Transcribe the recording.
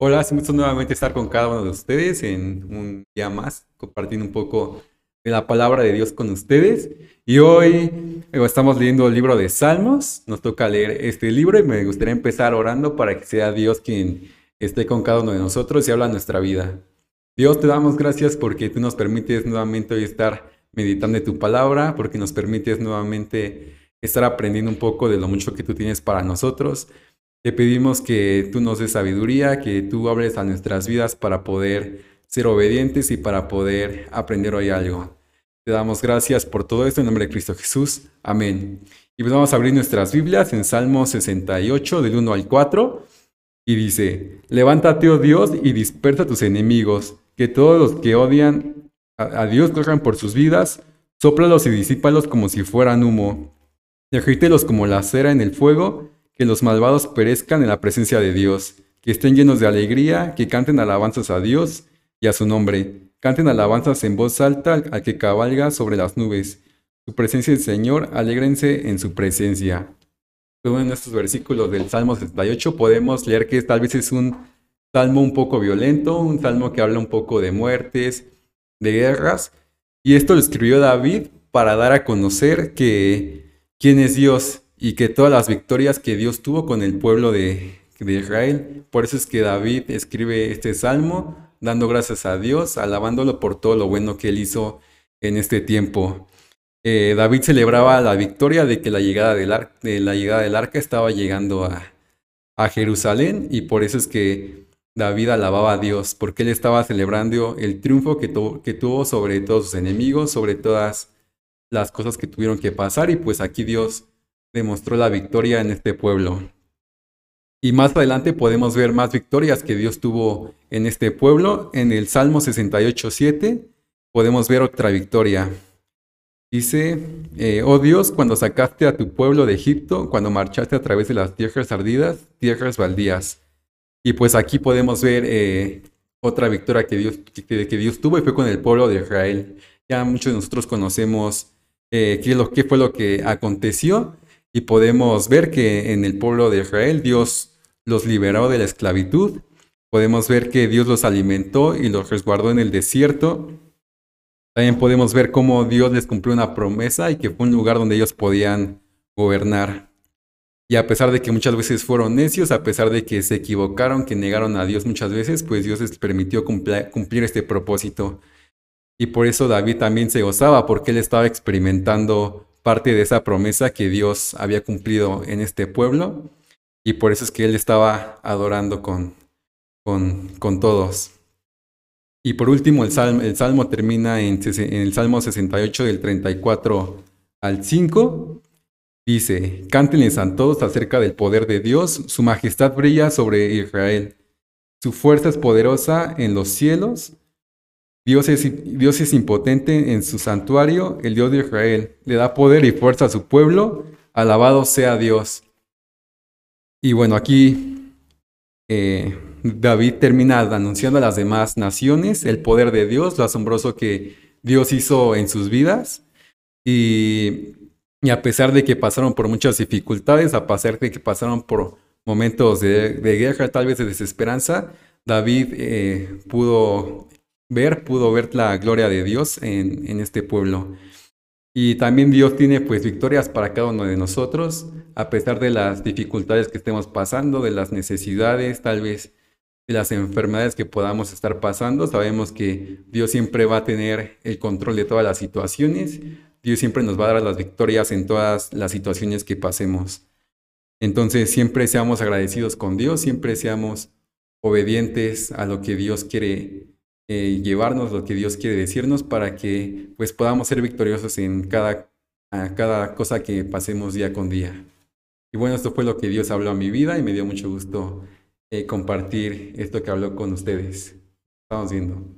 Hola, es un gusto nuevamente estar con cada uno de ustedes en un día más, compartiendo un poco de la palabra de Dios con ustedes. Y hoy eh, estamos leyendo el libro de Salmos, nos toca leer este libro y me gustaría empezar orando para que sea Dios quien esté con cada uno de nosotros y habla nuestra vida. Dios, te damos gracias porque tú nos permites nuevamente hoy estar meditando tu palabra, porque nos permites nuevamente estar aprendiendo un poco de lo mucho que tú tienes para nosotros. Te pedimos que tú nos des sabiduría, que tú hables a nuestras vidas para poder ser obedientes y para poder aprender hoy algo. Te damos gracias por todo esto en nombre de Cristo Jesús. Amén. Y pues vamos a abrir nuestras Biblias en Salmo 68, del 1 al 4. Y dice, levántate, oh Dios, y dispersa tus enemigos, que todos los que odian a, Dios corran por sus vidas, sóplalos y disípalos como si fueran humo. Y agítelos como la cera en el fuego, que los malvados perezcan en la presencia de Dios, que estén llenos de alegría, que canten alabanzas a Dios y a su nombre, canten alabanzas en voz alta al que cabalga sobre las nubes. Su presencia del Señor, alégrense en su presencia. Luego en estos versículos del Salmo 68 podemos leer que tal vez es un salmo un poco violento, un salmo que habla un poco de muertes, de guerras, y esto lo escribió David para dar a conocer que quién es Dios y que todas las victorias que Dios tuvo con el pueblo de, Israel. Por eso es que David escribe este salmo, dando gracias a Dios, alabándolo por todo lo bueno que él hizo en este tiempo. Eh, David celebraba la victoria de que la llegada del, de la llegada del arca estaba llegando a, a Jerusalén y por eso es que David alababa a Dios, porque él estaba celebrando el triunfo que, que tuvo sobre todos sus enemigos, sobre todas las cosas que tuvieron que pasar y pues aquí Dios demostró la victoria en este pueblo. Y más adelante podemos ver más victorias que Dios tuvo en este pueblo. En el Salmo 68.7 podemos ver otra victoria. Dice, eh, oh Dios, cuando sacaste a tu pueblo de Egipto, cuando marchaste a través de las tierras ardidas, tierras baldías. Y pues aquí podemos ver eh, otra victoria que Dios, que, Dios tuvo y fue con el pueblo de Israel. Ya muchos de nosotros conocemos eh, lo, qué fue lo que aconteció y podemos ver que en el pueblo de Israel Dios los liberó de la esclavitud. Podemos ver que Dios los alimentó y los resguardó en el desierto. También podemos ver cómo Dios les cumplió una promesa y que fue un lugar donde ellos podían gobernar. Y a pesar de que muchas veces fueron necios, a pesar de que se equivocaron, que negaron a Dios muchas veces, pues Dios les permitió cumplir este propósito. Y por eso David también se gozaba, porque él estaba experimentando parte de esa promesa que Dios había cumplido en este pueblo y por eso es que él estaba adorando con, con, todos. Y por último, el salmo, el salmo termina en, en, el Salmo 68 del 34 al 5. Dice, cántenles a todos acerca del poder de Dios, su majestad brilla sobre Israel, su fuerza es poderosa en los cielos, Dios es, impotente en su santuario, el Dios de Israel. Le da poder y fuerza a su pueblo. Alabado sea Dios. Y bueno, aquí eh, David termina anunciando a las demás naciones el poder de Dios, lo asombroso que Dios hizo en sus vidas. Y, a pesar de que pasaron por muchas dificultades, a pesar de que pasaron por momentos de, guerra, tal vez de desesperanza, David eh, pudo ver, pudo ver la gloria de Dios en, en este pueblo. Y también Dios tiene pues victorias para cada uno de nosotros, a pesar de las dificultades que estemos pasando, de las necesidades, tal vez de las enfermedades que podamos estar pasando. Sabemos que Dios siempre va a tener el control de todas las situaciones. Dios siempre nos va a dar las victorias en todas las situaciones que pasemos. Entonces siempre seamos agradecidos con Dios, siempre seamos obedientes a lo que Dios quiere eh, llevarnos lo que Dios quiere decirnos para que pues podamos ser victoriosos en cada, cada cosa que pasemos día con día. Y bueno, esto fue lo que Dios habló a mi vida y me dio mucho gusto eh, compartir esto que habló con ustedes. Estamos viendo.